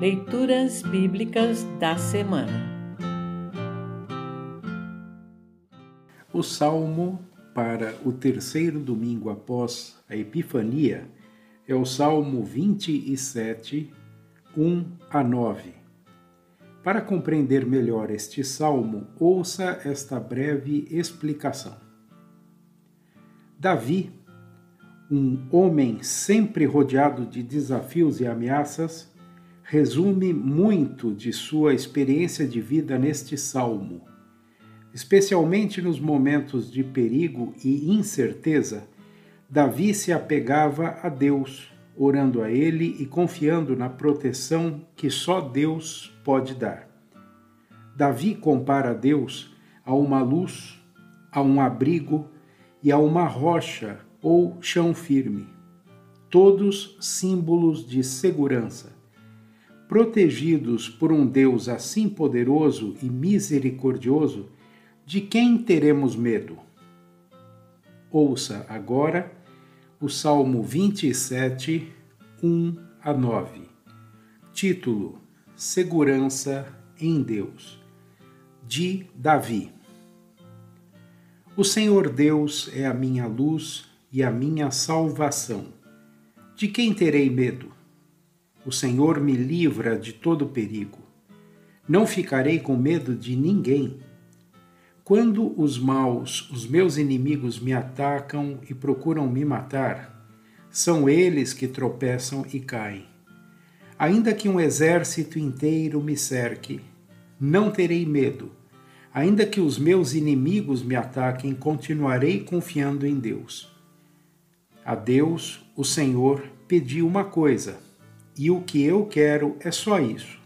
Leituras Bíblicas da Semana O salmo para o terceiro domingo após a Epifania é o Salmo 27, 1 a 9. Para compreender melhor este salmo, ouça esta breve explicação. Davi, um homem sempre rodeado de desafios e ameaças, resume muito de sua experiência de vida neste salmo. Especialmente nos momentos de perigo e incerteza, Davi se apegava a Deus, orando a Ele e confiando na proteção que só Deus pode dar. Davi compara Deus a uma luz, a um abrigo e a uma rocha ou chão firme, todos símbolos de segurança protegidos por um Deus assim poderoso e misericordioso, de quem teremos medo? Ouça agora o Salmo 27, 1 a 9. Título: Segurança em Deus, de Davi. O Senhor Deus é a minha luz e a minha salvação. De quem terei medo? O Senhor me livra de todo perigo. Não ficarei com medo de ninguém. Quando os maus, os meus inimigos, me atacam e procuram me matar, são eles que tropeçam e caem. Ainda que um exército inteiro me cerque, não terei medo. Ainda que os meus inimigos me ataquem, continuarei confiando em Deus. A Deus, o Senhor, pedi uma coisa e o que eu quero é só isso: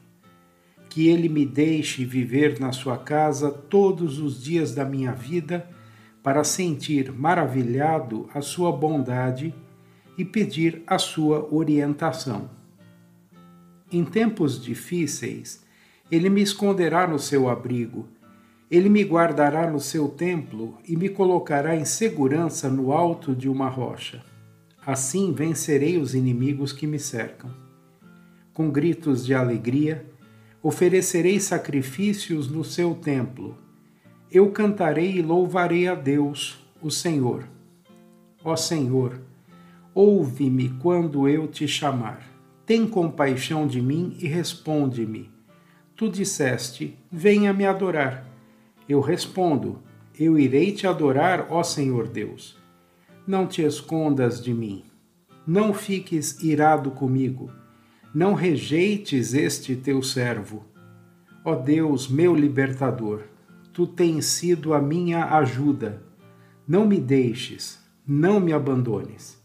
que Ele me deixe viver na Sua casa todos os dias da minha vida para sentir maravilhado a Sua bondade e pedir a Sua orientação. Em tempos difíceis, Ele me esconderá no seu abrigo, Ele me guardará no seu templo e me colocará em segurança no alto de uma rocha. Assim vencerei os inimigos que me cercam com gritos de alegria, oferecerei sacrifícios no seu templo. Eu cantarei e louvarei a Deus, o Senhor. Ó Senhor, ouve-me quando eu te chamar. Tem compaixão de mim e responde-me. Tu disseste: Venha me adorar. Eu respondo: Eu irei te adorar, ó Senhor Deus. Não te escondas de mim. Não fiques irado comigo não rejeites este teu servo. Ó Deus, meu libertador, tu tens sido a minha ajuda. Não me deixes, não me abandones.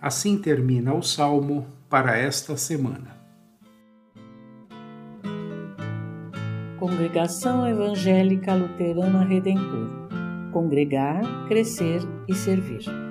Assim termina o salmo para esta semana. Congregação Evangélica Luterana Redentor Congregar, Crescer e Servir.